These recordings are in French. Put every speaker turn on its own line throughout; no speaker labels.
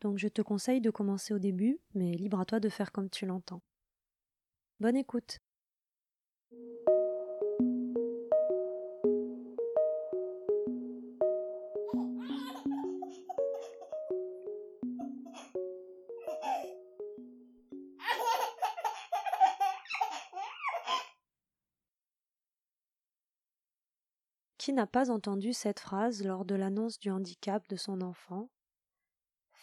donc je te conseille de commencer au début, mais libre à toi de faire comme tu l'entends. Bonne écoute. Qui n'a pas entendu cette phrase lors de l'annonce du handicap de son enfant?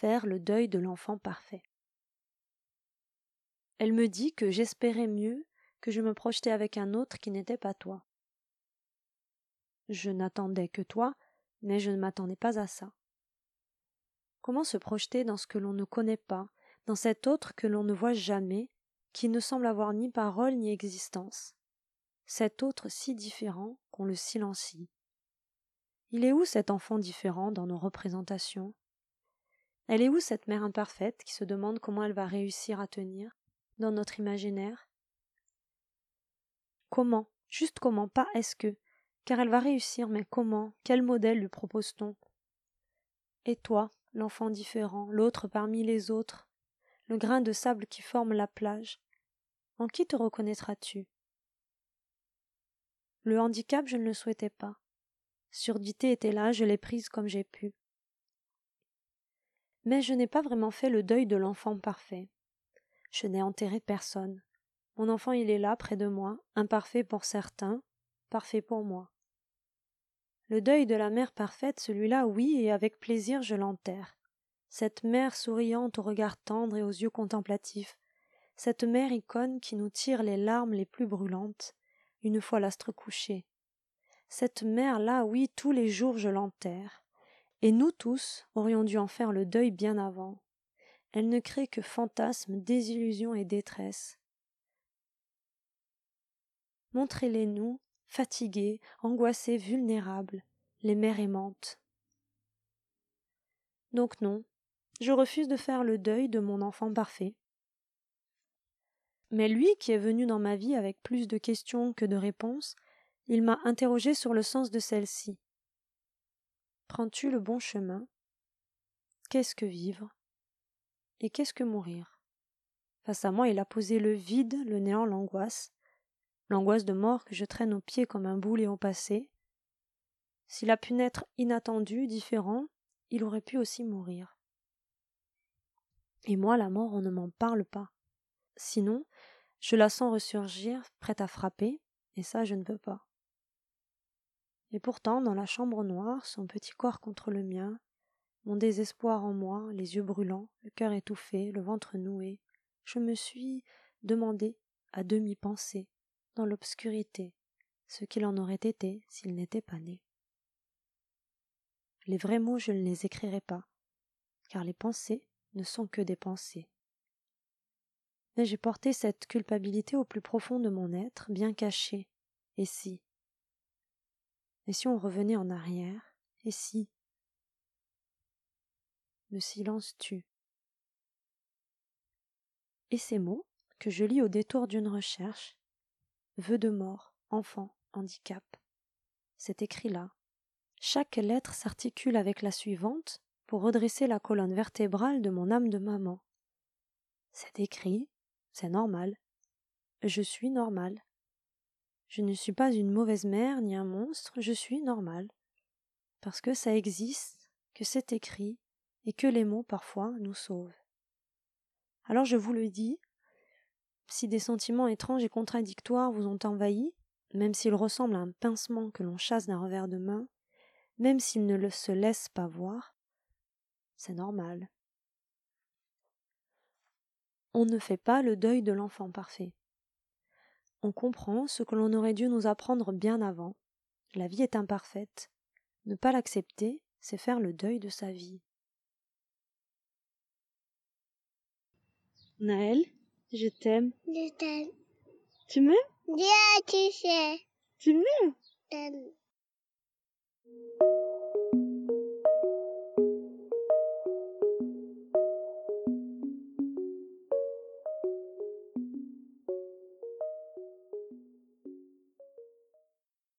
Le deuil de l'enfant parfait. Elle me dit que j'espérais mieux, que je me projetais avec un autre qui n'était pas toi. Je n'attendais que toi, mais je ne m'attendais pas à ça. Comment se projeter dans ce que l'on ne connaît pas, dans cet autre que l'on ne voit jamais, qui ne semble avoir ni parole ni existence, cet autre si différent qu'on le silencie. Il est où cet enfant différent dans nos représentations? Elle est où cette mère imparfaite qui se demande comment elle va réussir à tenir dans notre imaginaire? Comment? Juste comment, pas est-ce que? Car elle va réussir, mais comment? Quel modèle lui propose-t-on? Et toi, l'enfant différent, l'autre parmi les autres, le grain de sable qui forme la plage, en qui te reconnaîtras-tu? Le handicap, je ne le souhaitais pas. Surdité était là, je l'ai prise comme j'ai pu. Mais je n'ai pas vraiment fait le deuil de l'enfant parfait. Je n'ai enterré personne. Mon enfant il est là, près de moi, imparfait pour certains, parfait pour moi. Le deuil de la mère parfaite, celui-là, oui, et avec plaisir je l'enterre. Cette mère souriante au regard tendre et aux yeux contemplatifs, cette mère icône qui nous tire les larmes les plus brûlantes, une fois l'astre couché, cette mère-là, oui, tous les jours je l'enterre. Et nous tous aurions dû en faire le deuil bien avant. Elle ne crée que fantasmes, désillusions et détresse. Montrez-les nous, fatigués, angoissés, vulnérables, les mères aimantes. Donc non, je refuse de faire le deuil de mon enfant parfait. Mais lui qui est venu dans ma vie avec plus de questions que de réponses, il m'a interrogé sur le sens de celle-ci. Prends-tu le bon chemin? Qu'est-ce que vivre? Et qu'est-ce que mourir? Face à moi, il a posé le vide, le néant, l'angoisse, l'angoisse de mort que je traîne aux pieds comme un boulet au passé. S'il a pu naître inattendu, différent, il aurait pu aussi mourir. Et moi, la mort, on ne m'en parle pas. Sinon, je la sens ressurgir, prête à frapper, et ça, je ne veux pas. Et pourtant, dans la chambre noire, son petit corps contre le mien, mon désespoir en moi, les yeux brûlants, le cœur étouffé, le ventre noué, je me suis demandé, à demi pensé, dans l'obscurité, ce qu'il en aurait été s'il n'était pas né. Les vrais mots je ne les écrirai pas, car les pensées ne sont que des pensées. Mais j'ai porté cette culpabilité au plus profond de mon être, bien cachée. Et si et si on revenait en arrière? Et si Le silence tue? Et ces mots, que je lis au détour d'une recherche, vœux de mort, enfant, handicap. C'est écrit là. Chaque lettre s'articule avec la suivante pour redresser la colonne vertébrale de mon âme de maman. C'est écrit, c'est normal. Je suis normal. Je ne suis pas une mauvaise mère ni un monstre, je suis normale. Parce que ça existe, que c'est écrit, et que les mots parfois nous sauvent. Alors je vous le dis, si des sentiments étranges et contradictoires vous ont envahi, même s'ils ressemblent à un pincement que l'on chasse d'un revers de main, même s'ils ne se laissent pas voir, c'est normal. On ne fait pas le deuil de l'enfant parfait on comprend ce que l'on aurait dû nous apprendre bien avant. La vie est imparfaite. Ne pas l'accepter, c'est faire le deuil de sa vie. Naël, Je t'aime.
Je t'aime.
Tu m'aimes?
Tu sais.
Tu m'aimes?